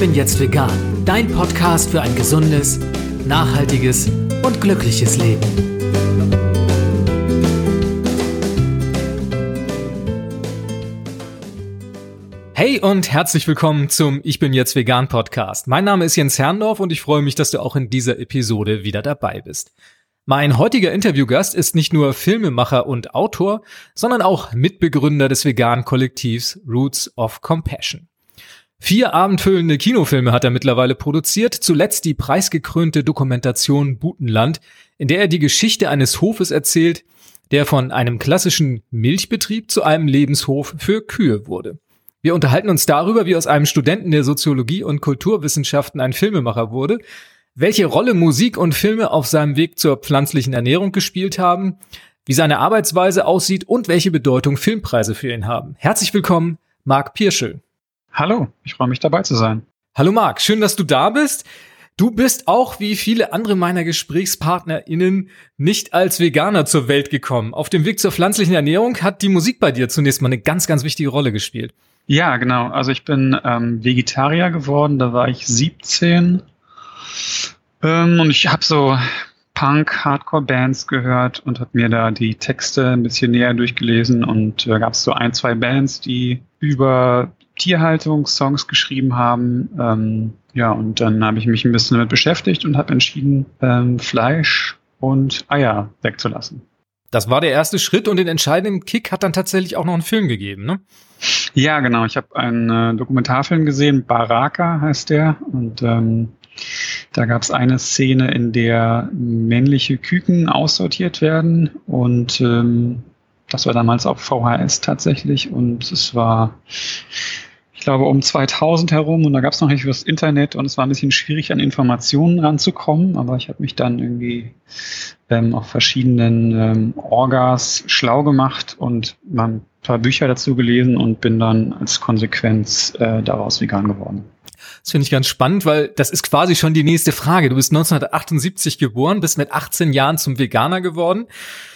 bin jetzt vegan, dein Podcast für ein gesundes, nachhaltiges und glückliches Leben. Hey und herzlich willkommen zum Ich bin jetzt vegan Podcast. Mein Name ist Jens Herrndorf und ich freue mich, dass du auch in dieser Episode wieder dabei bist. Mein heutiger Interviewgast ist nicht nur Filmemacher und Autor, sondern auch Mitbegründer des veganen Kollektivs Roots of Compassion. Vier abendfüllende Kinofilme hat er mittlerweile produziert, zuletzt die preisgekrönte Dokumentation Butenland, in der er die Geschichte eines Hofes erzählt, der von einem klassischen Milchbetrieb zu einem Lebenshof für Kühe wurde. Wir unterhalten uns darüber, wie aus einem Studenten der Soziologie und Kulturwissenschaften ein Filmemacher wurde, welche Rolle Musik und Filme auf seinem Weg zur pflanzlichen Ernährung gespielt haben, wie seine Arbeitsweise aussieht und welche Bedeutung Filmpreise für ihn haben. Herzlich willkommen, Marc Pirschel. Hallo, ich freue mich dabei zu sein. Hallo Marc, schön, dass du da bist. Du bist auch wie viele andere meiner GesprächspartnerInnen nicht als Veganer zur Welt gekommen. Auf dem Weg zur pflanzlichen Ernährung hat die Musik bei dir zunächst mal eine ganz, ganz wichtige Rolle gespielt. Ja, genau. Also ich bin ähm, Vegetarier geworden, da war ich 17 ähm, und ich habe so Punk, Hardcore-Bands gehört und habe mir da die Texte ein bisschen näher durchgelesen und da äh, gab es so ein, zwei Bands, die über Tierhaltung Songs geschrieben haben. Ähm, ja, und dann habe ich mich ein bisschen damit beschäftigt und habe entschieden, ähm, Fleisch und Eier wegzulassen. Das war der erste Schritt und den entscheidenden Kick hat dann tatsächlich auch noch einen Film gegeben, ne? Ja, genau. Ich habe einen äh, Dokumentarfilm gesehen, Baraka heißt der. Und ähm, da gab es eine Szene, in der männliche Küken aussortiert werden und ähm, das war damals auf VHS tatsächlich und es war, ich glaube, um 2000 herum. Und da gab es noch nicht das Internet. Und es war ein bisschen schwierig, an Informationen ranzukommen, aber ich habe mich dann irgendwie ähm, auf verschiedenen ähm, Orgas schlau gemacht und mal ein paar Bücher dazu gelesen und bin dann als Konsequenz äh, daraus vegan geworden. Das finde ich ganz spannend, weil das ist quasi schon die nächste Frage. Du bist 1978 geboren, bist mit 18 Jahren zum Veganer geworden.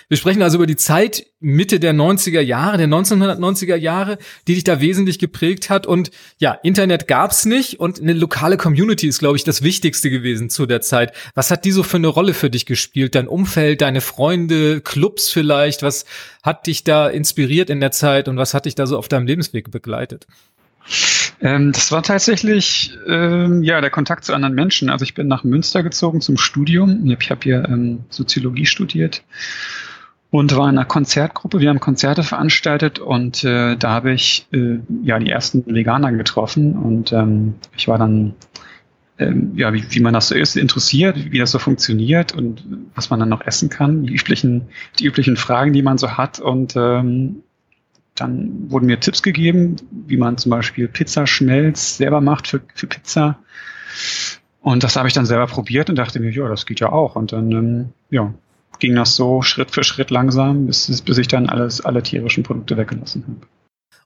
Wir sprechen also über die Zeit Mitte der 90er Jahre, der 1990er Jahre, die dich da wesentlich geprägt hat. Und ja, Internet gab's nicht und eine lokale Community ist, glaube ich, das Wichtigste gewesen zu der Zeit. Was hat die so für eine Rolle für dich gespielt? Dein Umfeld, deine Freunde, Clubs vielleicht? Was hat dich da inspiriert in der Zeit und was hat dich da so auf deinem Lebensweg begleitet? Ähm, das war tatsächlich ähm, ja der Kontakt zu anderen Menschen. Also ich bin nach Münster gezogen zum Studium. Ich habe hier ähm, Soziologie studiert und war in einer Konzertgruppe. Wir haben Konzerte veranstaltet und äh, da habe ich äh, ja die ersten Veganer getroffen und ähm, ich war dann ähm, ja, wie, wie man das so ist, interessiert, wie das so funktioniert und was man dann noch essen kann, die üblichen, die üblichen Fragen, die man so hat und ähm, dann wurden mir Tipps gegeben, wie man zum Beispiel Pizzaschmelz selber macht für, für Pizza. Und das habe ich dann selber probiert und dachte mir, ja, das geht ja auch. Und dann ähm, ja, ging das so Schritt für Schritt langsam, bis, bis ich dann alles, alle tierischen Produkte weggelassen habe.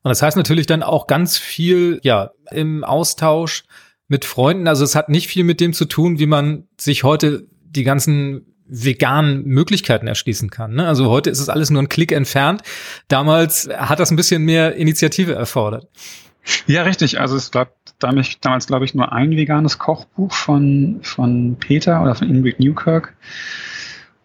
Und das heißt natürlich dann auch ganz viel, ja, im Austausch mit Freunden. Also es hat nicht viel mit dem zu tun, wie man sich heute die ganzen veganen Möglichkeiten erschließen kann. Ne? Also heute ist es alles nur ein Klick entfernt. Damals hat das ein bisschen mehr Initiative erfordert. Ja, richtig. Also es gab damals, glaube ich, nur ein veganes Kochbuch von, von Peter oder von Ingrid Newkirk.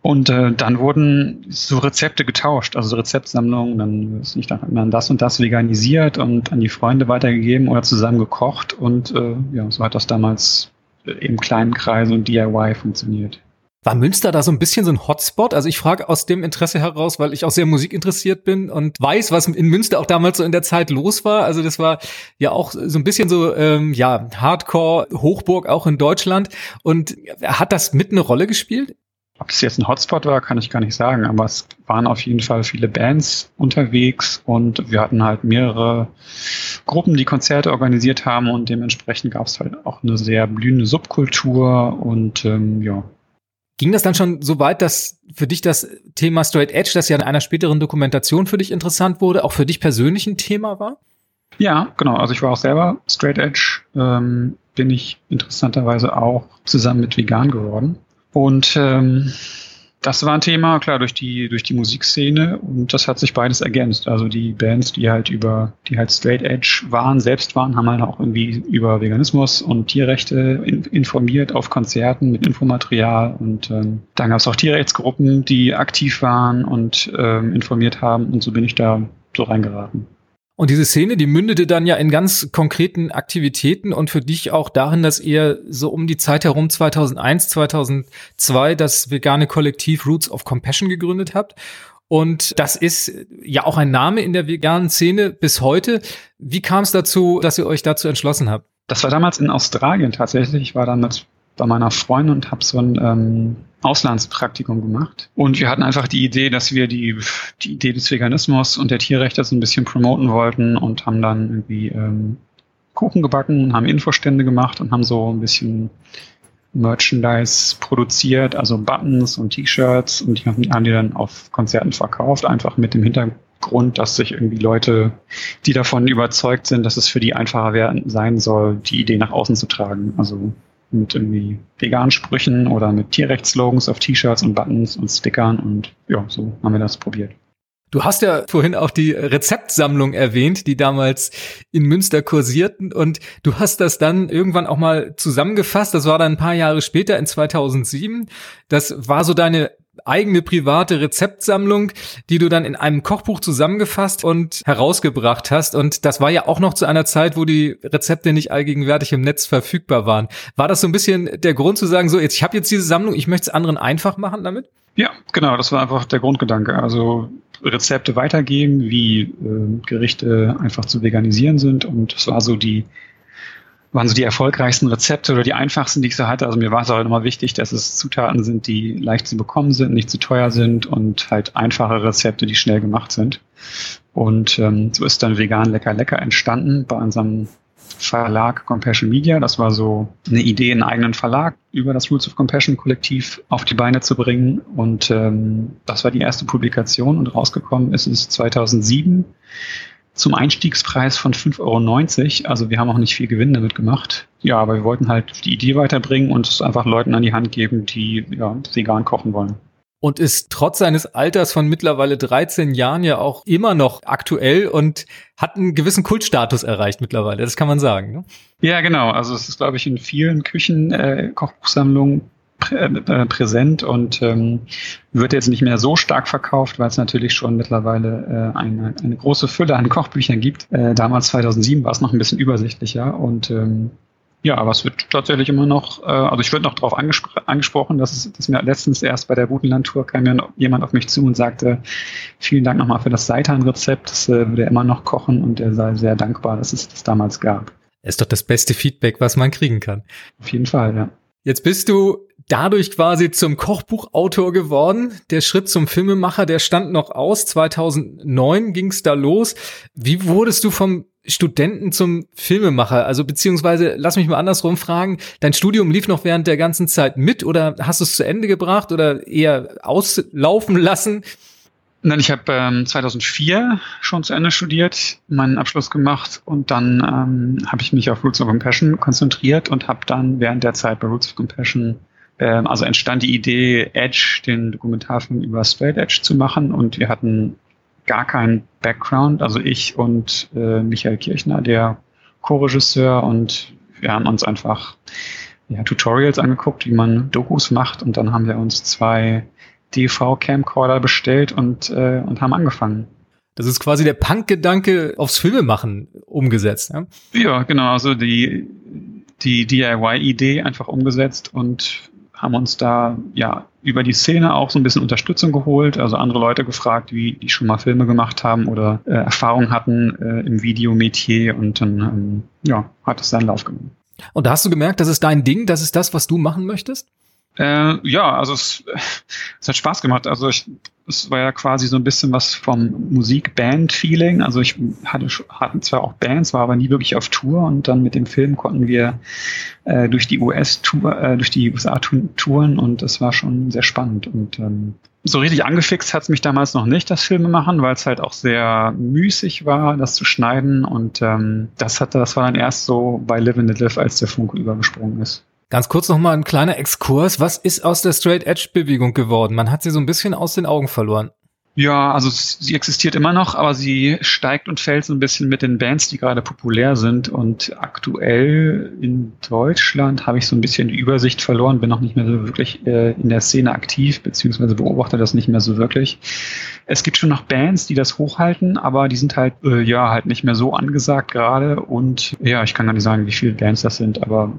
Und äh, dann wurden so Rezepte getauscht, also Rezeptsammlungen, dann ist nicht, dann hat man das und das veganisiert und an die Freunde weitergegeben oder zusammen gekocht und äh, ja, so hat das damals im kleinen Kreis und DIY funktioniert. War Münster da so ein bisschen so ein Hotspot? Also ich frage aus dem Interesse heraus, weil ich auch sehr musikinteressiert bin und weiß, was in Münster auch damals so in der Zeit los war. Also das war ja auch so ein bisschen so, ähm, ja, Hardcore-Hochburg auch in Deutschland. Und hat das mit eine Rolle gespielt? Ob es jetzt ein Hotspot war, kann ich gar nicht sagen, aber es waren auf jeden Fall viele Bands unterwegs und wir hatten halt mehrere Gruppen, die Konzerte organisiert haben und dementsprechend gab es halt auch eine sehr blühende Subkultur und ähm, ja, Ging das dann schon so weit, dass für dich das Thema Straight Edge, das ja in einer späteren Dokumentation für dich interessant wurde, auch für dich persönlich ein Thema war? Ja, genau. Also ich war auch selber Straight Edge, ähm, bin ich interessanterweise auch zusammen mit Vegan geworden. Und ähm, das war ein Thema, klar, durch die, durch die Musikszene und das hat sich beides ergänzt. Also die Bands, die halt über, die halt straight edge waren, selbst waren, haben halt auch irgendwie über Veganismus und Tierrechte in, informiert auf Konzerten mit Infomaterial und ähm, dann gab es auch Tierrechtsgruppen, die aktiv waren und ähm, informiert haben und so bin ich da so reingeraten. Und diese Szene, die mündete dann ja in ganz konkreten Aktivitäten und für dich auch darin, dass ihr so um die Zeit herum 2001, 2002 das vegane Kollektiv Roots of Compassion gegründet habt. Und das ist ja auch ein Name in der veganen Szene bis heute. Wie kam es dazu, dass ihr euch dazu entschlossen habt? Das war damals in Australien tatsächlich. Ich war damals bei meiner Freundin und habe so ein ähm, Auslandspraktikum gemacht. Und wir hatten einfach die Idee, dass wir die, die Idee des Veganismus und der Tierrechte so ein bisschen promoten wollten und haben dann irgendwie ähm, Kuchen gebacken und haben Infostände gemacht und haben so ein bisschen Merchandise produziert, also Buttons und T-Shirts und die haben die dann auf Konzerten verkauft, einfach mit dem Hintergrund, dass sich irgendwie Leute, die davon überzeugt sind, dass es für die einfacher werden, sein soll, die Idee nach außen zu tragen. Also mit irgendwie veganen Sprüchen oder mit Tierrechtsslogans auf T-Shirts und Buttons und Stickern und ja, so haben wir das probiert. Du hast ja vorhin auch die Rezeptsammlung erwähnt, die damals in Münster kursierten und du hast das dann irgendwann auch mal zusammengefasst. Das war dann ein paar Jahre später in 2007. Das war so deine eigene private Rezeptsammlung, die du dann in einem Kochbuch zusammengefasst und herausgebracht hast. Und das war ja auch noch zu einer Zeit, wo die Rezepte nicht allgegenwärtig im Netz verfügbar waren. War das so ein bisschen der Grund zu sagen, so jetzt ich habe jetzt diese Sammlung, ich möchte es anderen einfach machen damit? Ja, genau, das war einfach der Grundgedanke. Also Rezepte weitergeben, wie äh, Gerichte einfach zu veganisieren sind. Und das war so die waren so die erfolgreichsten Rezepte oder die einfachsten, die ich so hatte. Also mir war es auch immer wichtig, dass es Zutaten sind, die leicht zu bekommen sind, nicht zu teuer sind und halt einfache Rezepte, die schnell gemacht sind. Und ähm, so ist dann vegan lecker lecker entstanden bei unserem Verlag Compassion Media. Das war so eine Idee, einen eigenen Verlag über das Roots of Compassion Kollektiv auf die Beine zu bringen. Und ähm, das war die erste Publikation und rausgekommen ist es 2007 zum Einstiegspreis von 5,90 Euro. Also wir haben auch nicht viel Gewinn damit gemacht. Ja, aber wir wollten halt die Idee weiterbringen und es einfach Leuten an die Hand geben, die ja, vegan kochen wollen. Und ist trotz seines Alters von mittlerweile 13 Jahren ja auch immer noch aktuell und hat einen gewissen Kultstatus erreicht mittlerweile. Das kann man sagen. Ne? Ja, genau. Also es ist, glaube ich, in vielen Küchen äh, Kochbuchsammlungen präsent und ähm, wird jetzt nicht mehr so stark verkauft, weil es natürlich schon mittlerweile äh, eine, eine große Fülle an Kochbüchern gibt. Äh, damals 2007 war es noch ein bisschen übersichtlicher und ähm, ja, aber es wird tatsächlich immer noch, äh, also ich würde noch darauf angespr angesprochen, dass es dass mir letztens erst bei der Butenland-Tour kam mir jemand auf mich zu und sagte, vielen Dank nochmal für das Seitan-Rezept, das äh, würde er immer noch kochen und er sei sehr dankbar, dass es das damals gab. Ist doch das beste Feedback, was man kriegen kann. Auf jeden Fall, ja. Jetzt bist du dadurch quasi zum Kochbuchautor geworden. Der Schritt zum Filmemacher, der stand noch aus. 2009 ging es da los. Wie wurdest du vom Studenten zum Filmemacher? Also beziehungsweise, lass mich mal andersrum fragen, dein Studium lief noch während der ganzen Zeit mit oder hast du es zu Ende gebracht oder eher auslaufen lassen? Nein, ich habe ähm, 2004 schon zu Ende studiert, meinen Abschluss gemacht und dann ähm, habe ich mich auf Roots of Compassion konzentriert und habe dann während der Zeit bei Roots of Compassion, ähm, also entstand die Idee, Edge, den Dokumentarfilm über Straight Edge zu machen und wir hatten gar keinen Background, also ich und äh, Michael Kirchner, der Co-Regisseur und wir haben uns einfach ja, Tutorials angeguckt, wie man Dokus macht und dann haben wir uns zwei DV-Camcorder bestellt und, äh, und haben angefangen. Das ist quasi der Punk-Gedanke aufs Filmemachen umgesetzt. Ja, ja genau. Also die, die DIY-Idee einfach umgesetzt und haben uns da ja über die Szene auch so ein bisschen Unterstützung geholt, also andere Leute gefragt, wie die schon mal Filme gemacht haben oder äh, Erfahrung hatten äh, im Videometier und dann ähm, ja, hat es seinen Lauf genommen. Und da hast du gemerkt, das ist dein Ding, das ist das, was du machen möchtest? Äh, ja, also es, es hat Spaß gemacht. Also ich, es war ja quasi so ein bisschen was vom Musik-Band-Feeling. Also ich hatte hatten zwar auch Bands, war aber nie wirklich auf Tour und dann mit dem Film konnten wir äh, durch die US-Tour, äh, durch die USA touren und das war schon sehr spannend. Und ähm, so richtig angefixt hat es mich damals noch nicht, das Filme machen, weil es halt auch sehr müßig war, das zu schneiden. Und ähm, das hat, das war dann erst so bei Live and Live, als der Funke übergesprungen ist. Ganz kurz noch mal ein kleiner Exkurs. Was ist aus der Straight Edge Bewegung geworden? Man hat sie so ein bisschen aus den Augen verloren. Ja, also sie existiert immer noch, aber sie steigt und fällt so ein bisschen mit den Bands, die gerade populär sind. Und aktuell in Deutschland habe ich so ein bisschen die Übersicht verloren, bin noch nicht mehr so wirklich äh, in der Szene aktiv, beziehungsweise beobachte das nicht mehr so wirklich. Es gibt schon noch Bands, die das hochhalten, aber die sind halt, äh, ja, halt nicht mehr so angesagt gerade. Und ja, ich kann gar nicht sagen, wie viele Bands das sind, aber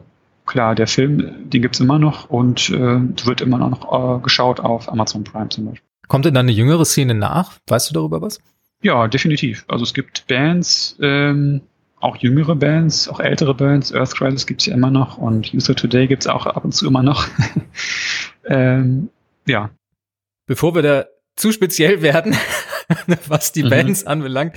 klar, der Film, den gibt's immer noch und äh, wird immer noch äh, geschaut auf Amazon Prime zum Beispiel. Kommt denn da eine jüngere Szene nach? Weißt du darüber was? Ja, definitiv. Also es gibt Bands, ähm, auch jüngere Bands, auch ältere Bands. Earth Crisis gibt's ja immer noch und User Today gibt's auch ab und zu immer noch. ähm, ja. Bevor wir da zu speziell werden, was die mhm. Bands anbelangt,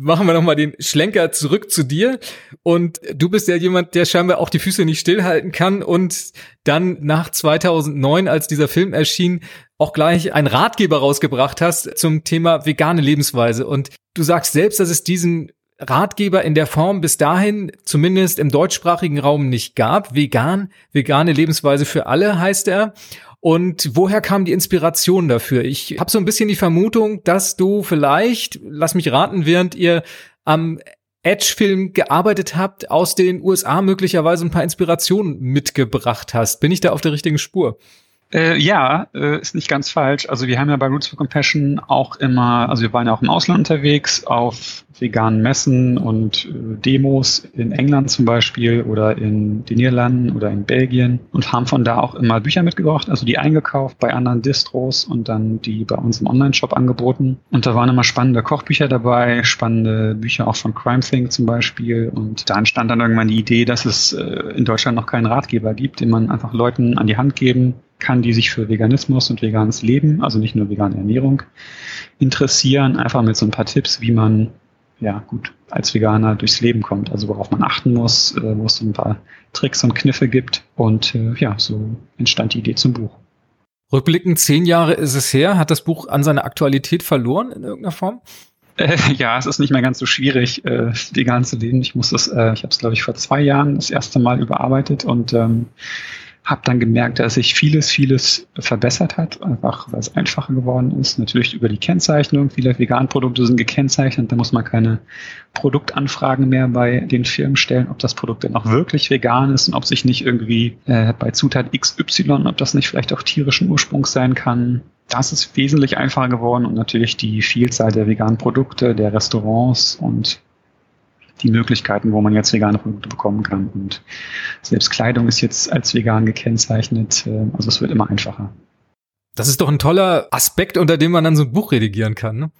machen wir nochmal den Schlenker zurück zu dir. Und du bist ja jemand, der scheinbar auch die Füße nicht stillhalten kann und dann nach 2009, als dieser Film erschien, auch gleich einen Ratgeber rausgebracht hast zum Thema vegane Lebensweise. Und du sagst selbst, dass es diesen Ratgeber in der Form bis dahin zumindest im deutschsprachigen Raum nicht gab. Vegan, vegane Lebensweise für alle heißt er. Und woher kam die Inspiration dafür? Ich habe so ein bisschen die Vermutung, dass du vielleicht, lass mich raten, während ihr am Edge-Film gearbeitet habt, aus den USA möglicherweise ein paar Inspirationen mitgebracht hast. Bin ich da auf der richtigen Spur? Äh, ja, äh, ist nicht ganz falsch. Also wir haben ja bei Roots for Compassion auch immer, also wir waren ja auch im Ausland unterwegs, auf veganen Messen und äh, Demos in England zum Beispiel oder in den Niederlanden oder in Belgien und haben von da auch immer Bücher mitgebracht, also die eingekauft bei anderen Distros und dann die bei uns im Online-Shop angeboten. Und da waren immer spannende Kochbücher dabei, spannende Bücher auch von Crime Think zum Beispiel. Und da entstand dann irgendwann die Idee, dass es äh, in Deutschland noch keinen Ratgeber gibt, den man einfach Leuten an die Hand geben kann, die sich für Veganismus und veganes Leben, also nicht nur vegane Ernährung, interessieren, einfach mit so ein paar Tipps, wie man ja gut als Veganer durchs Leben kommt, also worauf man achten muss, äh, wo es so ein paar Tricks und Kniffe gibt. Und äh, ja, so entstand die Idee zum Buch. Rückblickend zehn Jahre ist es her. Hat das Buch an seiner Aktualität verloren in irgendeiner Form? Äh, ja, es ist nicht mehr ganz so schwierig, äh, vegan zu leben. Ich muss das, äh, ich habe es glaube ich vor zwei Jahren das erste Mal überarbeitet und ähm, habe dann gemerkt, dass sich vieles, vieles verbessert hat, einfach weil es einfacher geworden ist. Natürlich über die Kennzeichnung. Viele Veganprodukte sind gekennzeichnet. Da muss man keine Produktanfragen mehr bei den Firmen stellen, ob das Produkt denn auch wirklich vegan ist und ob sich nicht irgendwie äh, bei Zutat XY, ob das nicht vielleicht auch tierischen Ursprungs sein kann. Das ist wesentlich einfacher geworden und natürlich die Vielzahl der veganen Produkte, der Restaurants und die Möglichkeiten, wo man jetzt vegane Produkte bekommen kann. Und selbst Kleidung ist jetzt als vegan gekennzeichnet. Äh, also es wird immer einfacher. Das ist doch ein toller Aspekt, unter dem man dann so ein Buch redigieren kann. Ne?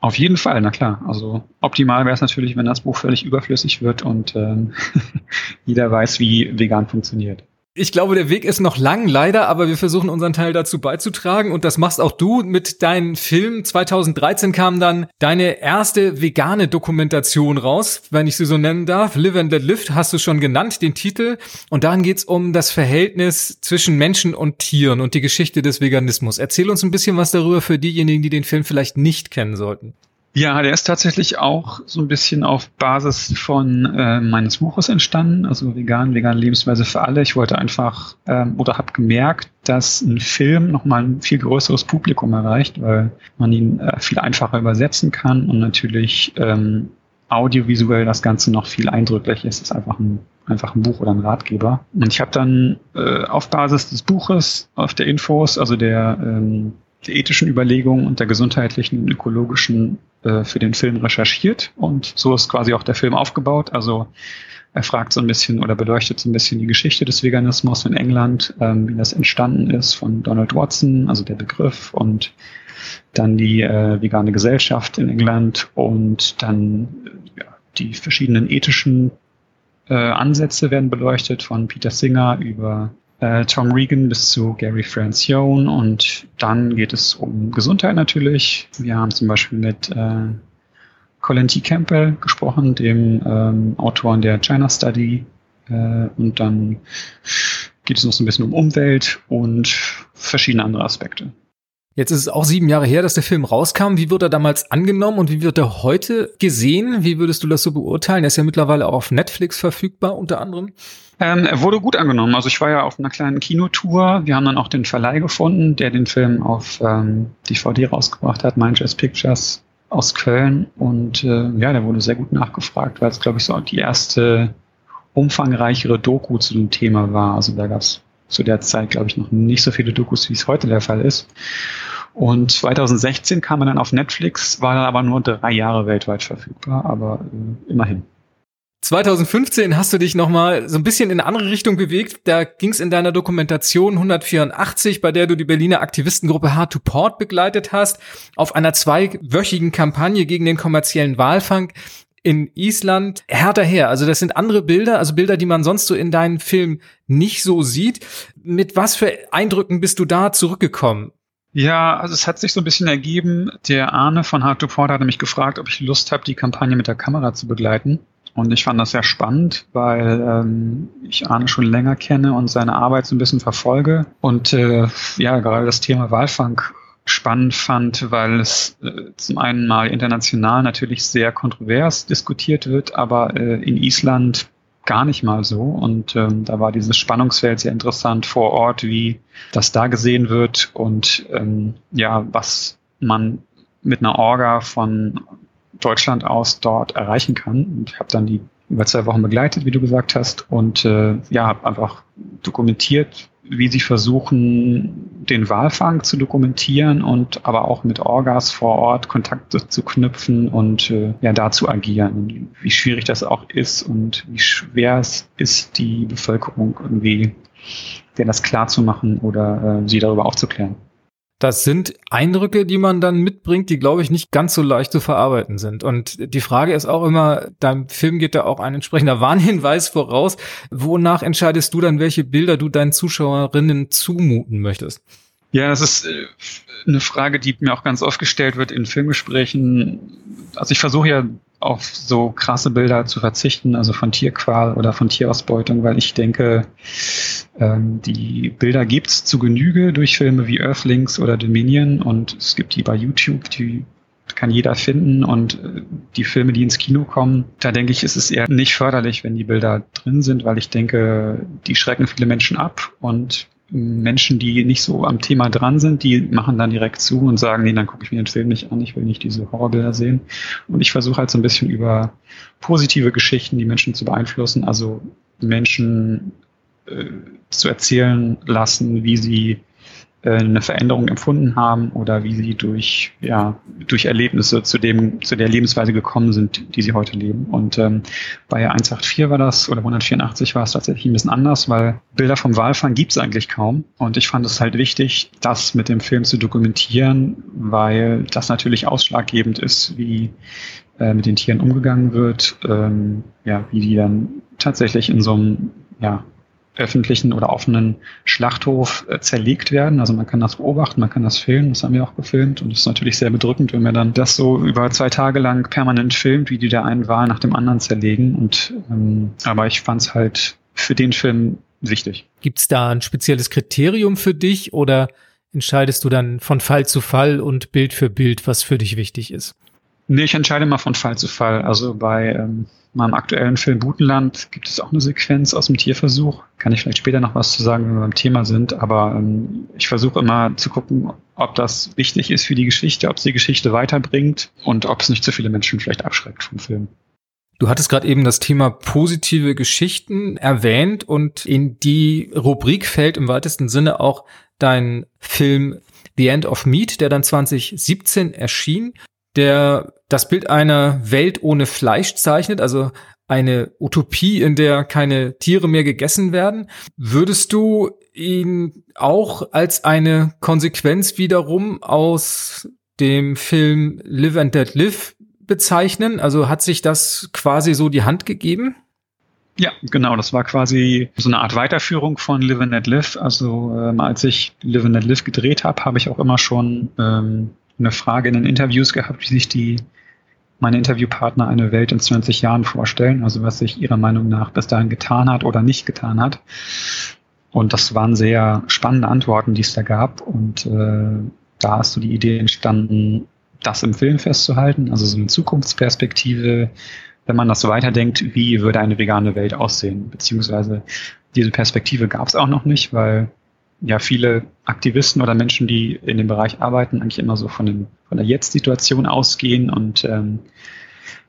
Auf jeden Fall, na klar. Also optimal wäre es natürlich, wenn das Buch völlig überflüssig wird und ähm, jeder weiß, wie vegan funktioniert. Ich glaube, der Weg ist noch lang, leider, aber wir versuchen unseren Teil dazu beizutragen und das machst auch du mit deinem Film. 2013 kam dann deine erste vegane Dokumentation raus, wenn ich sie so nennen darf. Live and Let Live hast du schon genannt, den Titel. Und darin geht's um das Verhältnis zwischen Menschen und Tieren und die Geschichte des Veganismus. Erzähl uns ein bisschen was darüber für diejenigen, die den Film vielleicht nicht kennen sollten. Ja, der ist tatsächlich auch so ein bisschen auf Basis von äh, meines Buches entstanden, also vegan, vegane Lebensweise für alle. Ich wollte einfach ähm, oder habe gemerkt, dass ein Film nochmal ein viel größeres Publikum erreicht, weil man ihn äh, viel einfacher übersetzen kann und natürlich ähm, audiovisuell das Ganze noch viel eindrücklicher ist. Es ist einfach ein, einfach ein Buch oder ein Ratgeber. Und ich habe dann äh, auf Basis des Buches, auf der Infos, also der ähm, der ethischen Überlegungen und der gesundheitlichen und ökologischen äh, für den Film recherchiert und so ist quasi auch der Film aufgebaut. Also er fragt so ein bisschen oder beleuchtet so ein bisschen die Geschichte des Veganismus in England, ähm, wie das entstanden ist von Donald Watson, also der Begriff und dann die äh, vegane Gesellschaft in England und dann ja, die verschiedenen ethischen äh, Ansätze werden beleuchtet von Peter Singer über äh, Tom Regan bis zu Gary Francione und dann geht es um Gesundheit natürlich. Wir haben zum Beispiel mit äh, Colin T. Campbell gesprochen, dem ähm, Autor der China Study äh, und dann geht es noch so ein bisschen um Umwelt und verschiedene andere Aspekte. Jetzt ist es auch sieben Jahre her, dass der Film rauskam. Wie wird er damals angenommen und wie wird er heute gesehen? Wie würdest du das so beurteilen? Er ist ja mittlerweile auch auf Netflix verfügbar, unter anderem. Ähm, er wurde gut angenommen. Also ich war ja auf einer kleinen Kinotour. Wir haben dann auch den Verleih gefunden, der den Film auf ähm, DVD rausgebracht hat, Mindjazz Pictures aus Köln. Und äh, ja, der wurde sehr gut nachgefragt, weil es, glaube ich, so die erste umfangreichere Doku zu dem Thema war. Also da gab es zu der Zeit, glaube ich, noch nicht so viele Dokus, wie es heute der Fall ist. Und 2016 kam er dann auf Netflix, war dann aber nur drei Jahre weltweit verfügbar, aber äh, immerhin. 2015 hast du dich nochmal so ein bisschen in eine andere Richtung bewegt. Da ging es in deiner Dokumentation 184, bei der du die Berliner Aktivistengruppe Hard to Port begleitet hast, auf einer zweiwöchigen Kampagne gegen den kommerziellen Walfang in Island härter her. Also das sind andere Bilder, also Bilder, die man sonst so in deinen Filmen nicht so sieht. Mit was für Eindrücken bist du da zurückgekommen? Ja, also es hat sich so ein bisschen ergeben. Der Arne von Hard to Port hatte mich gefragt, ob ich Lust habe, die Kampagne mit der Kamera zu begleiten. Und ich fand das sehr spannend, weil ähm, ich Arne schon länger kenne und seine Arbeit so ein bisschen verfolge. Und äh, ja, gerade das Thema Walfang spannend fand, weil es äh, zum einen mal international natürlich sehr kontrovers diskutiert wird, aber äh, in Island gar nicht mal so. Und ähm, da war dieses Spannungsfeld sehr interessant vor Ort, wie das da gesehen wird und ähm, ja, was man mit einer Orga von Deutschland aus dort erreichen kann. Und ich habe dann die über zwei Wochen begleitet, wie du gesagt hast, und äh, ja, habe einfach dokumentiert, wie sie versuchen, den Walfang zu dokumentieren und aber auch mit Orgas vor Ort Kontakte zu knüpfen und äh, ja, da zu agieren. Wie schwierig das auch ist und wie schwer es ist, die Bevölkerung irgendwie denen das klar zu machen oder äh, sie darüber aufzuklären. Das sind Eindrücke, die man dann mitbringt, die, glaube ich, nicht ganz so leicht zu verarbeiten sind. Und die Frage ist auch immer, deinem Film geht da auch ein entsprechender Warnhinweis voraus. Wonach entscheidest du dann, welche Bilder du deinen Zuschauerinnen zumuten möchtest? Ja, das ist äh, eine Frage, die mir auch ganz oft gestellt wird in Filmgesprächen. Also ich versuche ja auf so krasse Bilder zu verzichten, also von Tierqual oder von Tierausbeutung, weil ich denke, ähm, die Bilder gibt's zu Genüge durch Filme wie Earthlings oder Dominion und es gibt die bei YouTube, die kann jeder finden und äh, die Filme, die ins Kino kommen, da denke ich, ist es eher nicht förderlich, wenn die Bilder drin sind, weil ich denke, die schrecken viele Menschen ab und Menschen, die nicht so am Thema dran sind, die machen dann direkt zu und sagen, nee, dann gucke ich mir den Film nicht an, ich will nicht diese Horrorbilder sehen. Und ich versuche halt so ein bisschen über positive Geschichten die Menschen zu beeinflussen, also Menschen äh, zu erzählen lassen, wie sie eine Veränderung empfunden haben oder wie sie durch, ja, durch Erlebnisse zu dem, zu der Lebensweise gekommen sind, die sie heute leben. Und ähm, bei 184 war das oder 184 war es tatsächlich ein bisschen anders, weil Bilder vom Walfang gibt es eigentlich kaum. Und ich fand es halt wichtig, das mit dem Film zu dokumentieren, weil das natürlich ausschlaggebend ist, wie äh, mit den Tieren umgegangen wird, ähm, ja, wie die dann tatsächlich in so einem ja, öffentlichen oder offenen Schlachthof äh, zerlegt werden. Also man kann das beobachten, man kann das filmen, das haben wir auch gefilmt und es ist natürlich sehr bedrückend, wenn man dann das so über zwei Tage lang permanent filmt, wie die da einen Wal nach dem anderen zerlegen. Und ähm, aber ich fand es halt für den Film wichtig. Gibt es da ein spezielles Kriterium für dich oder entscheidest du dann von Fall zu Fall und Bild für Bild, was für dich wichtig ist? Nee, ich entscheide mal von Fall zu Fall. Also bei ähm, meinem aktuellen Film Butenland gibt es auch eine Sequenz aus dem Tierversuch. Kann ich vielleicht später noch was zu sagen, wenn wir beim Thema sind. Aber ähm, ich versuche immer zu gucken, ob das wichtig ist für die Geschichte, ob es die Geschichte weiterbringt und ob es nicht zu viele Menschen vielleicht abschreckt vom Film. Du hattest gerade eben das Thema positive Geschichten erwähnt und in die Rubrik fällt im weitesten Sinne auch dein Film The End of Meat, der dann 2017 erschien der das Bild einer Welt ohne Fleisch zeichnet, also eine Utopie, in der keine Tiere mehr gegessen werden. Würdest du ihn auch als eine Konsequenz wiederum aus dem Film Live and Dead Live bezeichnen? Also hat sich das quasi so die Hand gegeben? Ja, genau. Das war quasi so eine Art Weiterführung von Live and Let Live. Also ähm, als ich Live and Let Live gedreht habe, habe ich auch immer schon ähm, eine Frage in den Interviews gehabt, wie sich die meine Interviewpartner eine Welt in 20 Jahren vorstellen, also was sich ihrer Meinung nach bis dahin getan hat oder nicht getan hat. Und das waren sehr spannende Antworten, die es da gab. Und äh, da ist so die Idee entstanden, das im Film festzuhalten, also so eine Zukunftsperspektive, wenn man das weiterdenkt, wie würde eine vegane Welt aussehen? Beziehungsweise diese Perspektive gab es auch noch nicht, weil ja viele Aktivisten oder Menschen, die in dem Bereich arbeiten, eigentlich immer so von, dem, von der Jetzt-Situation ausgehen und ähm,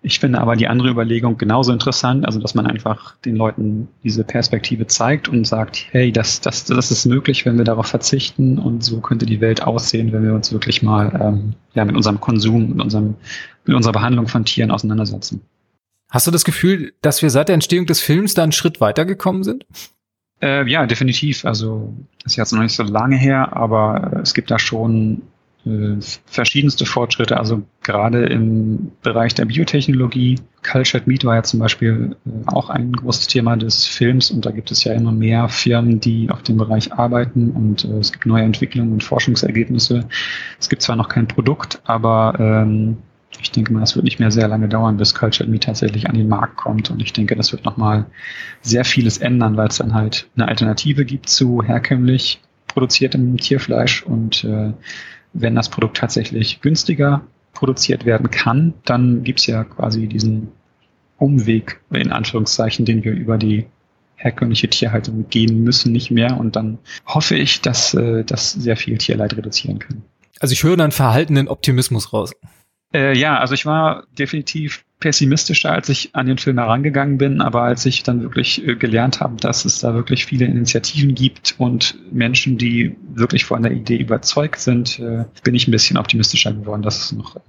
ich finde aber die andere Überlegung genauso interessant, also dass man einfach den Leuten diese Perspektive zeigt und sagt, hey, das, das, das ist möglich, wenn wir darauf verzichten und so könnte die Welt aussehen, wenn wir uns wirklich mal ähm, ja, mit unserem Konsum, mit, unserem, mit unserer Behandlung von Tieren auseinandersetzen. Hast du das Gefühl, dass wir seit der Entstehung des Films da einen Schritt weitergekommen sind? Äh, ja, definitiv. Also ist jetzt noch nicht so lange her, aber es gibt da schon äh, verschiedenste Fortschritte, also gerade im Bereich der Biotechnologie. Cultured Meat war ja zum Beispiel äh, auch ein großes Thema des Films und da gibt es ja immer mehr Firmen, die auf dem Bereich arbeiten und äh, es gibt neue Entwicklungen und Forschungsergebnisse. Es gibt zwar noch kein Produkt, aber ähm, ich denke mal, es wird nicht mehr sehr lange dauern, bis Cultured Meat tatsächlich an den Markt kommt. Und ich denke, das wird nochmal sehr vieles ändern, weil es dann halt eine Alternative gibt zu herkömmlich produziertem Tierfleisch und äh, wenn das Produkt tatsächlich günstiger produziert werden kann, dann gibt es ja quasi diesen Umweg, in Anführungszeichen, den wir über die herkömmliche Tierhaltung gehen müssen, nicht mehr. Und dann hoffe ich, dass äh, das sehr viel Tierleid reduzieren kann. Also ich höre dann verhaltenen Optimismus raus. Äh, ja, also ich war definitiv pessimistischer, als ich an den Film herangegangen bin, aber als ich dann wirklich äh, gelernt habe, dass es da wirklich viele Initiativen gibt und Menschen, die wirklich von der Idee überzeugt sind, äh, bin ich ein bisschen optimistischer geworden, dass es noch äh,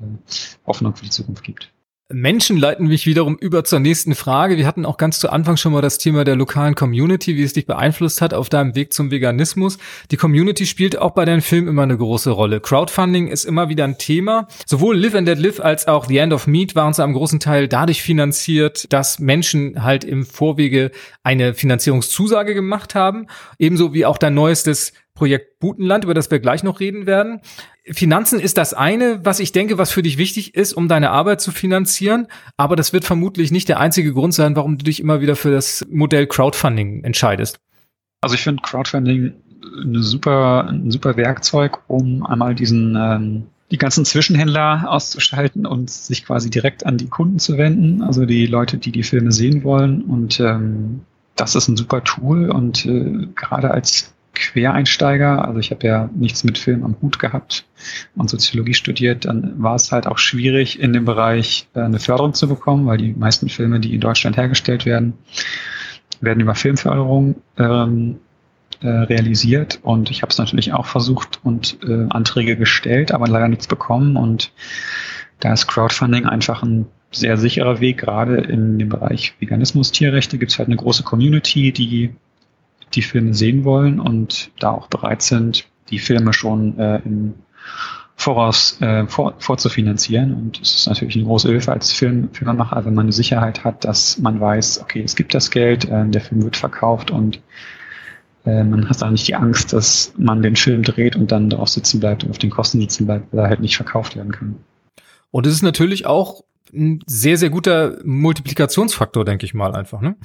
Hoffnung für die Zukunft gibt. Menschen leiten mich wiederum über zur nächsten Frage. Wir hatten auch ganz zu Anfang schon mal das Thema der lokalen Community, wie es dich beeinflusst hat auf deinem Weg zum Veganismus. Die Community spielt auch bei deinen Filmen immer eine große Rolle. Crowdfunding ist immer wieder ein Thema. Sowohl Live and Let Live als auch The End of Meat waren zu einem großen Teil dadurch finanziert, dass Menschen halt im Vorwege eine Finanzierungszusage gemacht haben. Ebenso wie auch dein neuestes Projekt Butenland, über das wir gleich noch reden werden. Finanzen ist das eine, was ich denke, was für dich wichtig ist, um deine Arbeit zu finanzieren. Aber das wird vermutlich nicht der einzige Grund sein, warum du dich immer wieder für das Modell Crowdfunding entscheidest. Also ich finde Crowdfunding eine super, ein super Werkzeug, um einmal diesen ähm, die ganzen Zwischenhändler auszuschalten und sich quasi direkt an die Kunden zu wenden, also die Leute, die die Filme sehen wollen. Und ähm, das ist ein super Tool und äh, gerade als Quereinsteiger, also ich habe ja nichts mit Film am Hut gehabt und Soziologie studiert, dann war es halt auch schwierig, in dem Bereich äh, eine Förderung zu bekommen, weil die meisten Filme, die in Deutschland hergestellt werden, werden über Filmförderung ähm, äh, realisiert. Und ich habe es natürlich auch versucht und äh, Anträge gestellt, aber leider nichts bekommen. Und da ist Crowdfunding einfach ein sehr sicherer Weg, gerade in dem Bereich Veganismus, Tierrechte gibt es halt eine große Community, die die Filme sehen wollen und da auch bereit sind, die Filme schon äh, im Voraus äh, vor, vorzufinanzieren. Und es ist natürlich eine große Hilfe als Film, Filmemacher, wenn man eine Sicherheit hat, dass man weiß, okay, es gibt das Geld, äh, der Film wird verkauft und äh, man hat auch nicht die Angst, dass man den Film dreht und dann darauf sitzen bleibt und auf den Kosten sitzen bleibt, weil er halt nicht verkauft werden kann. Und es ist natürlich auch ein sehr, sehr guter Multiplikationsfaktor, denke ich mal einfach, ne?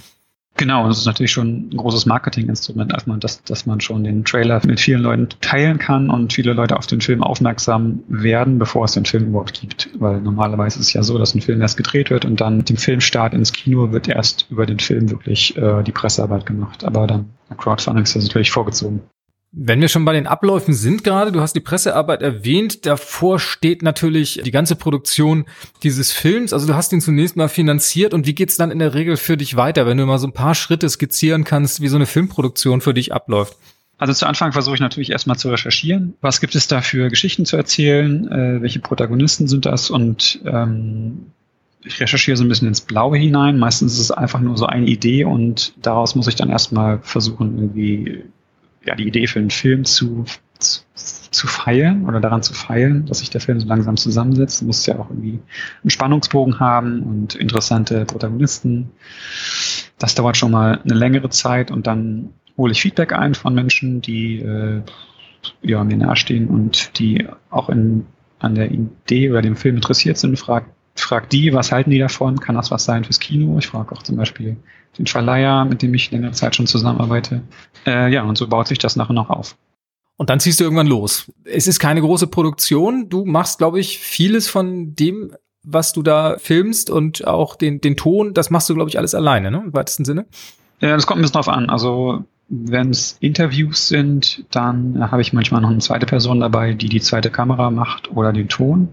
Genau, das ist natürlich schon ein großes Marketinginstrument, als man das, dass man schon den Trailer mit vielen Leuten teilen kann und viele Leute auf den Film aufmerksam werden, bevor es den Film überhaupt gibt. Weil normalerweise ist es ja so, dass ein Film erst gedreht wird und dann dem Filmstart ins Kino wird erst über den Film wirklich äh, die Pressearbeit gemacht. Aber dann Crowdfunding ist das natürlich vorgezogen. Wenn wir schon bei den Abläufen sind gerade, du hast die Pressearbeit erwähnt, davor steht natürlich die ganze Produktion dieses Films. Also du hast ihn zunächst mal finanziert und wie geht's dann in der Regel für dich weiter, wenn du mal so ein paar Schritte skizzieren kannst, wie so eine Filmproduktion für dich abläuft? Also zu Anfang versuche ich natürlich erstmal zu recherchieren. Was gibt es da für Geschichten zu erzählen? Äh, welche Protagonisten sind das? Und ähm, ich recherchiere so ein bisschen ins Blaue hinein. Meistens ist es einfach nur so eine Idee und daraus muss ich dann erstmal versuchen, irgendwie ja, die Idee für einen Film zu, zu, zu feilen oder daran zu feilen, dass sich der Film so langsam zusammensetzt. Muss ja auch irgendwie einen Spannungsbogen haben und interessante Protagonisten. Das dauert schon mal eine längere Zeit und dann hole ich Feedback ein von Menschen, die äh, ja, mir nahestehen und die auch in, an der Idee oder dem Film interessiert sind, frag, frag die, was halten die davon? Kann das was sein fürs Kino? Ich frage auch zum Beispiel den Verleiher, mit dem ich längere Zeit schon zusammenarbeite. Äh, ja, und so baut sich das nachher noch auf. Und dann ziehst du irgendwann los. Es ist keine große Produktion. Du machst, glaube ich, vieles von dem, was du da filmst und auch den, den Ton, das machst du, glaube ich, alles alleine, ne? Im weitesten Sinne. Ja, das kommt ein bisschen drauf an. Also wenn es Interviews sind, dann habe ich manchmal noch eine zweite Person dabei, die die zweite Kamera macht oder den Ton.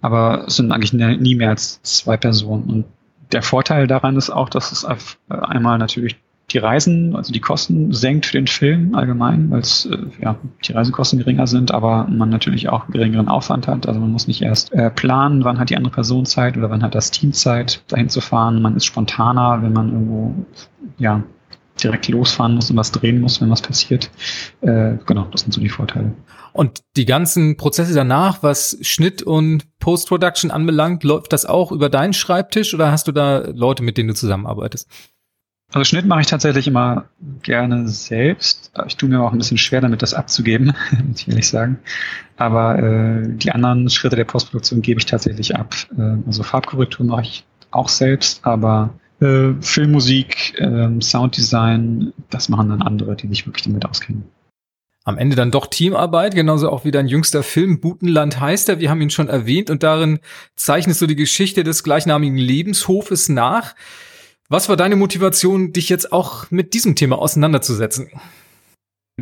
Aber es sind eigentlich nie mehr als zwei Personen. Und der Vorteil daran ist auch, dass es einmal natürlich die Reisen, also die Kosten senkt für den Film allgemein, weil es äh, ja, die Reisekosten geringer sind, aber man natürlich auch geringeren Aufwand hat. Also man muss nicht erst äh, planen, wann hat die andere Person Zeit oder wann hat das Team Zeit, dahin zu fahren. Man ist spontaner, wenn man irgendwo ja, direkt losfahren muss und was drehen muss, wenn was passiert. Äh, genau, das sind so die Vorteile. Und die ganzen Prozesse danach, was Schnitt und Post-Production anbelangt, läuft das auch über deinen Schreibtisch oder hast du da Leute, mit denen du zusammenarbeitest? Also Schnitt mache ich tatsächlich immer gerne selbst. Ich tue mir auch ein bisschen schwer damit, das abzugeben, muss ich ehrlich sagen. Aber äh, die anderen Schritte der Postproduktion gebe ich tatsächlich ab. Äh, also Farbkorrektur mache ich auch selbst, aber äh, Filmmusik, äh, Sounddesign, das machen dann andere, die sich wirklich damit auskennen. Am Ende dann doch Teamarbeit, genauso auch wie dein jüngster Film Butenland heißt er. Wir haben ihn schon erwähnt und darin zeichnest du die Geschichte des gleichnamigen Lebenshofes nach. Was war deine Motivation, dich jetzt auch mit diesem Thema auseinanderzusetzen?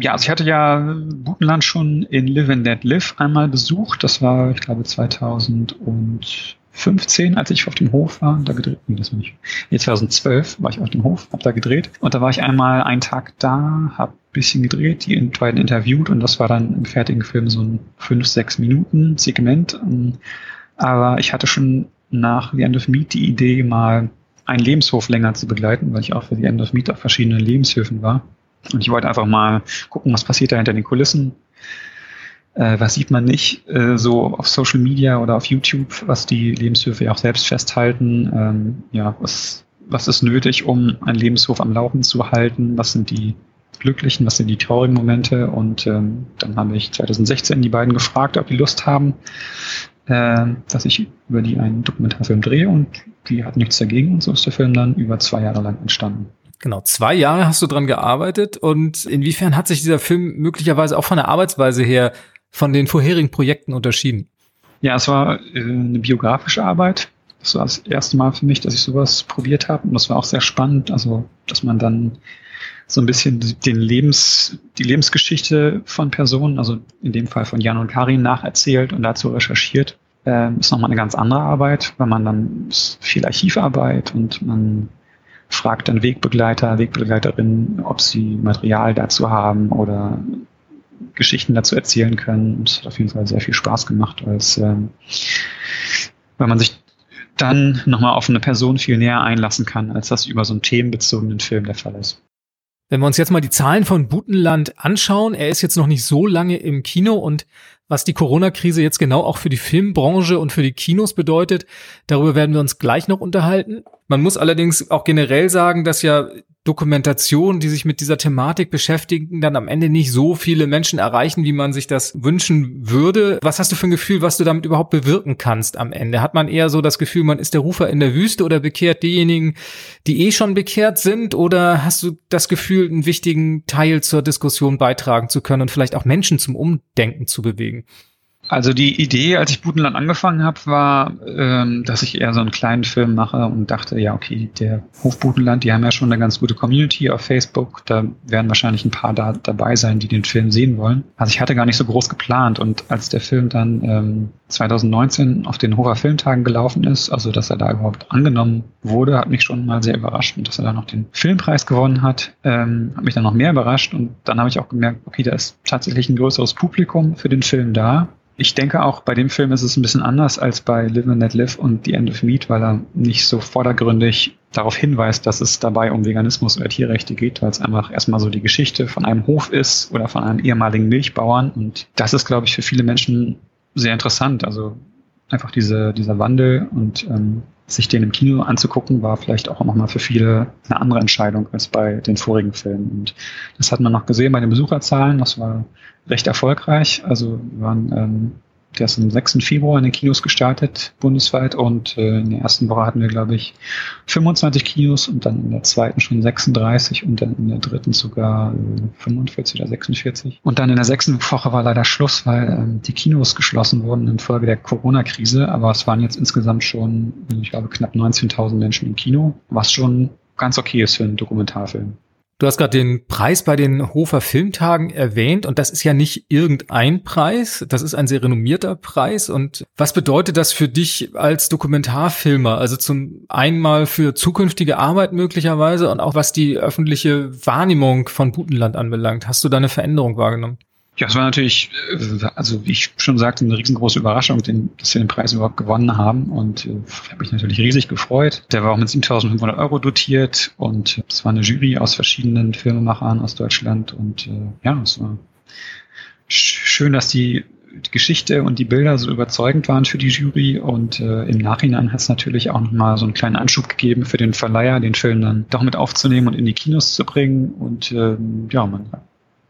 Ja, also ich hatte ja Butenland schon in Live and Dead Live einmal besucht. Das war, ich glaube, 2015, als ich auf dem Hof war. Da gedreht, nee, das war nicht. Nee, 2012 war ich auf dem Hof, hab da gedreht. Und da war ich einmal einen Tag da, hab bisschen gedreht, die beiden interviewt und das war dann im fertigen Film so ein 5, 6 Minuten Segment. Aber ich hatte schon nach The End of Meat die Idee, mal einen Lebenshof länger zu begleiten, weil ich auch für die End of Meat auf verschiedenen Lebenshöfen war. Und ich wollte einfach mal gucken, was passiert da hinter den Kulissen. Äh, was sieht man nicht äh, so auf Social Media oder auf YouTube, was die Lebenshöfe ja auch selbst festhalten. Ähm, ja, was, was ist nötig, um einen Lebenshof am Laufen zu halten? Was sind die glücklichen, was sind die traurigen Momente? Und ähm, dann habe ich 2016 die beiden gefragt, ob die Lust haben, äh, dass ich über die einen Dokumentarfilm drehe und die hat nichts dagegen und so ist der Film dann über zwei Jahre lang entstanden. Genau, zwei Jahre hast du dran gearbeitet und inwiefern hat sich dieser Film möglicherweise auch von der Arbeitsweise her von den vorherigen Projekten unterschieden? Ja, es war äh, eine biografische Arbeit. Das war das erste Mal für mich, dass ich sowas probiert habe und das war auch sehr spannend. Also, dass man dann so ein bisschen den Lebens, die Lebensgeschichte von Personen, also in dem Fall von Jan und Karin, nacherzählt und dazu recherchiert. Ähm, ist nochmal eine ganz andere Arbeit, weil man dann viel Archivarbeit und man fragt dann Wegbegleiter, Wegbegleiterinnen, ob sie Material dazu haben oder Geschichten dazu erzählen können. Es hat auf jeden Fall sehr viel Spaß gemacht, als, ähm, weil man sich dann nochmal auf eine Person viel näher einlassen kann, als das über so einen themenbezogenen Film der Fall ist. Wenn wir uns jetzt mal die Zahlen von Butenland anschauen, er ist jetzt noch nicht so lange im Kino und was die Corona-Krise jetzt genau auch für die Filmbranche und für die Kinos bedeutet, darüber werden wir uns gleich noch unterhalten. Man muss allerdings auch generell sagen, dass ja Dokumentationen, die sich mit dieser Thematik beschäftigen, dann am Ende nicht so viele Menschen erreichen, wie man sich das wünschen würde. Was hast du für ein Gefühl, was du damit überhaupt bewirken kannst am Ende? Hat man eher so das Gefühl, man ist der Rufer in der Wüste oder bekehrt diejenigen, die eh schon bekehrt sind? Oder hast du das Gefühl, einen wichtigen Teil zur Diskussion beitragen zu können und vielleicht auch Menschen zum Umdenken zu bewegen? Also die Idee, als ich Butenland angefangen habe, war, ähm, dass ich eher so einen kleinen Film mache und dachte, ja, okay, der Hof Butenland, die haben ja schon eine ganz gute Community auf Facebook. Da werden wahrscheinlich ein paar da dabei sein, die den Film sehen wollen. Also ich hatte gar nicht so groß geplant. Und als der Film dann ähm, 2019 auf den Hofer Filmtagen gelaufen ist, also dass er da überhaupt angenommen wurde, hat mich schon mal sehr überrascht. Und dass er da noch den Filmpreis gewonnen hat, ähm, hat mich dann noch mehr überrascht. Und dann habe ich auch gemerkt, okay, da ist tatsächlich ein größeres Publikum für den Film da. Ich denke auch bei dem Film ist es ein bisschen anders als bei Live and Let Live und The End of Meat, weil er nicht so vordergründig darauf hinweist, dass es dabei um Veganismus oder Tierrechte geht, weil es einfach erstmal so die Geschichte von einem Hof ist oder von einem ehemaligen Milchbauern. Und das ist, glaube ich, für viele Menschen sehr interessant. Also einfach diese, dieser Wandel und ähm, sich den im Kino anzugucken, war vielleicht auch nochmal für viele eine andere Entscheidung als bei den vorigen Filmen. Und das hat man noch gesehen bei den Besucherzahlen. Das war recht erfolgreich. Also wir waren ähm, Der ist am 6. Februar in den Kinos gestartet, bundesweit. Und äh, in der ersten Woche hatten wir, glaube ich, 25 Kinos und dann in der zweiten schon 36 und dann in der dritten sogar äh, 45 oder 46. Und dann in der sechsten Woche war leider Schluss, weil ähm, die Kinos geschlossen wurden infolge der Corona-Krise. Aber es waren jetzt insgesamt schon, ich glaube, knapp 19.000 Menschen im Kino, was schon ganz okay ist für einen Dokumentarfilm. Du hast gerade den Preis bei den Hofer Filmtagen erwähnt und das ist ja nicht irgendein Preis, das ist ein sehr renommierter Preis. Und was bedeutet das für dich als Dokumentarfilmer? Also zum einmal für zukünftige Arbeit möglicherweise und auch was die öffentliche Wahrnehmung von Butenland anbelangt. Hast du da eine Veränderung wahrgenommen? Ja, es war natürlich, äh, also wie ich schon sagte, eine riesengroße Überraschung, den, dass wir den Preis überhaupt gewonnen haben. Und äh, habe mich natürlich riesig gefreut. Der war auch mit 7.500 Euro dotiert. Und es war eine Jury aus verschiedenen Filmemachern aus Deutschland. Und äh, ja, es war schön, dass die Geschichte und die Bilder so überzeugend waren für die Jury. Und äh, im Nachhinein hat es natürlich auch nochmal so einen kleinen Anschub gegeben für den Verleiher, den Film dann doch mit aufzunehmen und in die Kinos zu bringen. Und ähm, ja, man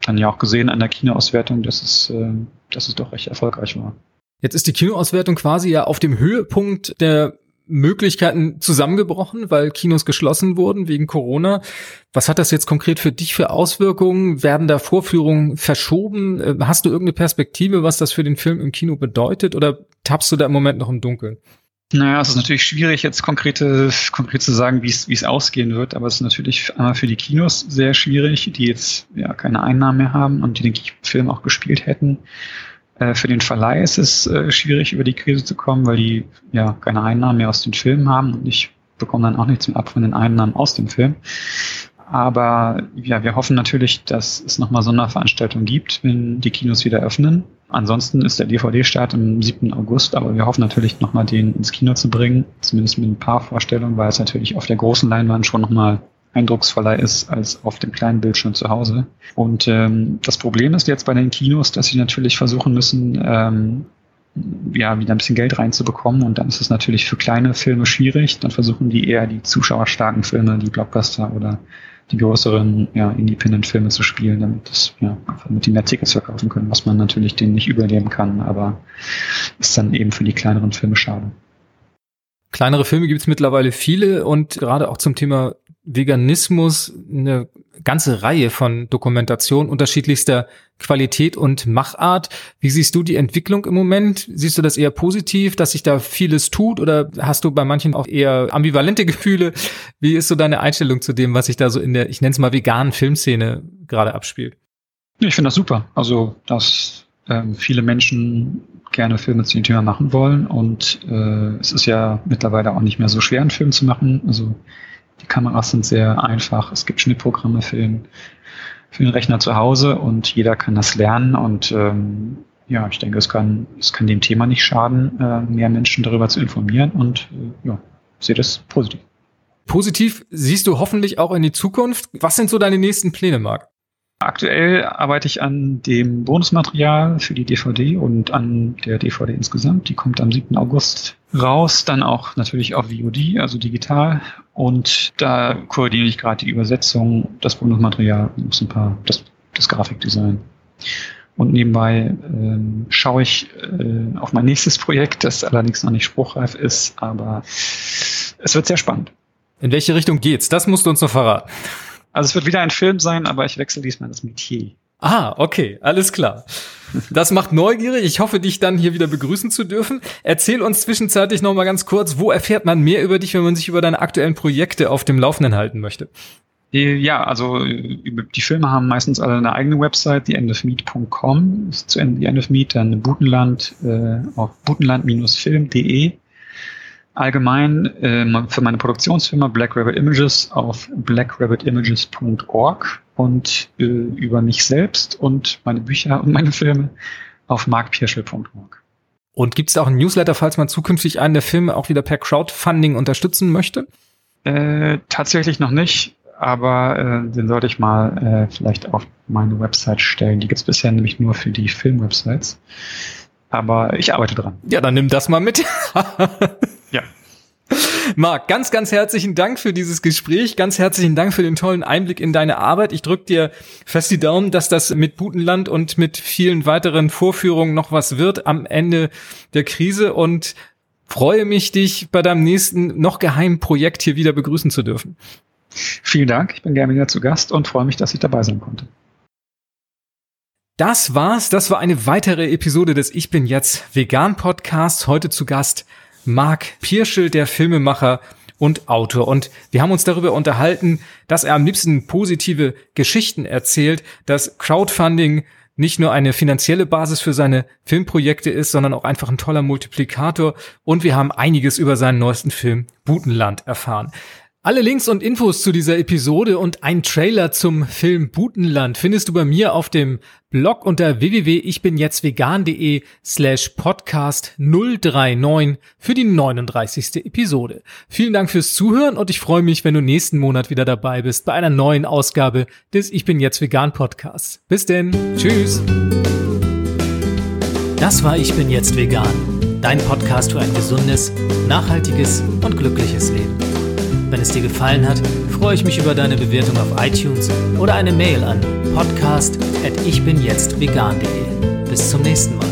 dann ja auch gesehen an der Kinoauswertung, dass es, äh, dass es doch recht erfolgreich war. Jetzt ist die Kinoauswertung quasi ja auf dem Höhepunkt der Möglichkeiten zusammengebrochen, weil Kinos geschlossen wurden wegen Corona. Was hat das jetzt konkret für dich für Auswirkungen? Werden da Vorführungen verschoben? Äh, hast du irgendeine Perspektive, was das für den Film im Kino bedeutet oder tappst du da im Moment noch im Dunkeln? Naja, es ist natürlich schwierig, jetzt konkrete, konkret zu sagen, wie es, wie es ausgehen wird, aber es ist natürlich einmal für die Kinos sehr schwierig, die jetzt ja keine Einnahmen mehr haben und die den Film auch gespielt hätten. Äh, für den Verleih ist es äh, schwierig, über die Krise zu kommen, weil die ja keine Einnahmen mehr aus den Filmen haben und ich bekomme dann auch nichts mehr ab von den Einnahmen aus dem Film. Aber ja, wir hoffen natürlich, dass es nochmal Sonderveranstaltungen gibt, wenn die Kinos wieder öffnen. Ansonsten ist der DVD-Start am 7. August, aber wir hoffen natürlich nochmal den ins Kino zu bringen, zumindest mit ein paar Vorstellungen, weil es natürlich auf der großen Leinwand schon nochmal eindrucksvoller ist als auf dem kleinen Bildschirm zu Hause. Und ähm, das Problem ist jetzt bei den Kinos, dass sie natürlich versuchen müssen, ähm, ja, wieder ein bisschen Geld reinzubekommen. Und dann ist es natürlich für kleine Filme schwierig. Dann versuchen die eher die zuschauerstarken Filme, die Blockbuster oder die größeren ja, Independent-Filme zu spielen, damit das, ja, damit die mehr Tickets verkaufen können, was man natürlich denen nicht überleben kann, aber ist dann eben für die kleineren Filme schade. Kleinere Filme gibt es mittlerweile viele und gerade auch zum Thema Veganismus eine ganze Reihe von Dokumentationen unterschiedlichster Qualität und Machart. Wie siehst du die Entwicklung im Moment? Siehst du das eher positiv, dass sich da vieles tut oder hast du bei manchen auch eher ambivalente Gefühle? Wie ist so deine Einstellung zu dem, was sich da so in der, ich nenne es mal veganen Filmszene gerade abspielt? Ich finde das super. Also, dass ähm, viele Menschen gerne Filme zu dem Thema machen wollen und äh, es ist ja mittlerweile auch nicht mehr so schwer, einen Film zu machen. Also die Kameras sind sehr einfach. Es gibt Schnittprogramme für den, für den Rechner zu Hause und jeder kann das lernen. Und ähm, ja, ich denke, es kann, es kann dem Thema nicht schaden, äh, mehr Menschen darüber zu informieren und äh, ja, sehe das positiv. Positiv siehst du hoffentlich auch in die Zukunft. Was sind so deine nächsten Pläne, Marc? Aktuell arbeite ich an dem Bonusmaterial für die DVD und an der DVD insgesamt. Die kommt am 7. August raus, dann auch natürlich auf VOD, also digital. Und da koordiniere ich gerade die Übersetzung, das Bonusmaterial, muss ein paar, das, das Grafikdesign. Und nebenbei ähm, schaue ich äh, auf mein nächstes Projekt, das allerdings noch nicht spruchreif ist, aber es wird sehr spannend. In welche Richtung geht's? Das musst du uns noch verraten. Also es wird wieder ein Film sein, aber ich wechsle diesmal das Metier. Ah, okay, alles klar. Das macht neugierig. Ich hoffe, dich dann hier wieder begrüßen zu dürfen. Erzähl uns zwischenzeitlich noch mal ganz kurz, wo erfährt man mehr über dich, wenn man sich über deine aktuellen Projekte auf dem Laufenden halten möchte? Ja, also die Filme haben meistens alle eine eigene Website, die endofmeet.com ist zu Ende, die End of Meet, dann Butenland äh, auf butenland-film.de allgemein äh, für meine Produktionsfirma Black Rabbit Images auf blackrabbitimages.org und äh, über mich selbst und meine Bücher und meine Filme auf markpirschel.org. Und gibt es auch ein Newsletter, falls man zukünftig einen der Filme auch wieder per Crowdfunding unterstützen möchte? Äh, tatsächlich noch nicht, aber äh, den sollte ich mal äh, vielleicht auf meine Website stellen. Die gibt es bisher nämlich nur für die Filmwebsites. Aber ich arbeite dran. Ja, dann nimm das mal mit. ja. Marc, ganz, ganz herzlichen Dank für dieses Gespräch. Ganz herzlichen Dank für den tollen Einblick in deine Arbeit. Ich drücke dir fest die Daumen, dass das mit Butenland und mit vielen weiteren Vorführungen noch was wird am Ende der Krise und freue mich, dich bei deinem nächsten noch geheimen Projekt hier wieder begrüßen zu dürfen. Vielen Dank. Ich bin gerne wieder zu Gast und freue mich, dass ich dabei sein konnte. Das war's. Das war eine weitere Episode des Ich bin jetzt vegan Podcasts. Heute zu Gast Marc Pirschel, der Filmemacher und Autor. Und wir haben uns darüber unterhalten, dass er am liebsten positive Geschichten erzählt, dass Crowdfunding nicht nur eine finanzielle Basis für seine Filmprojekte ist, sondern auch einfach ein toller Multiplikator. Und wir haben einiges über seinen neuesten Film Butenland erfahren. Alle Links und Infos zu dieser Episode und ein Trailer zum Film Butenland findest du bei mir auf dem Blog unter www.ichbinjetztvegan.de slash podcast 039 für die 39. Episode. Vielen Dank fürs Zuhören und ich freue mich, wenn du nächsten Monat wieder dabei bist bei einer neuen Ausgabe des Ich bin jetzt vegan Podcasts. Bis denn. Tschüss. Das war Ich bin jetzt vegan. Dein Podcast für ein gesundes, nachhaltiges und glückliches Leben. Wenn es dir gefallen hat, freue ich mich über deine Bewertung auf iTunes oder eine Mail an podcast@ichbinjetztvegan.de. Bis zum nächsten Mal.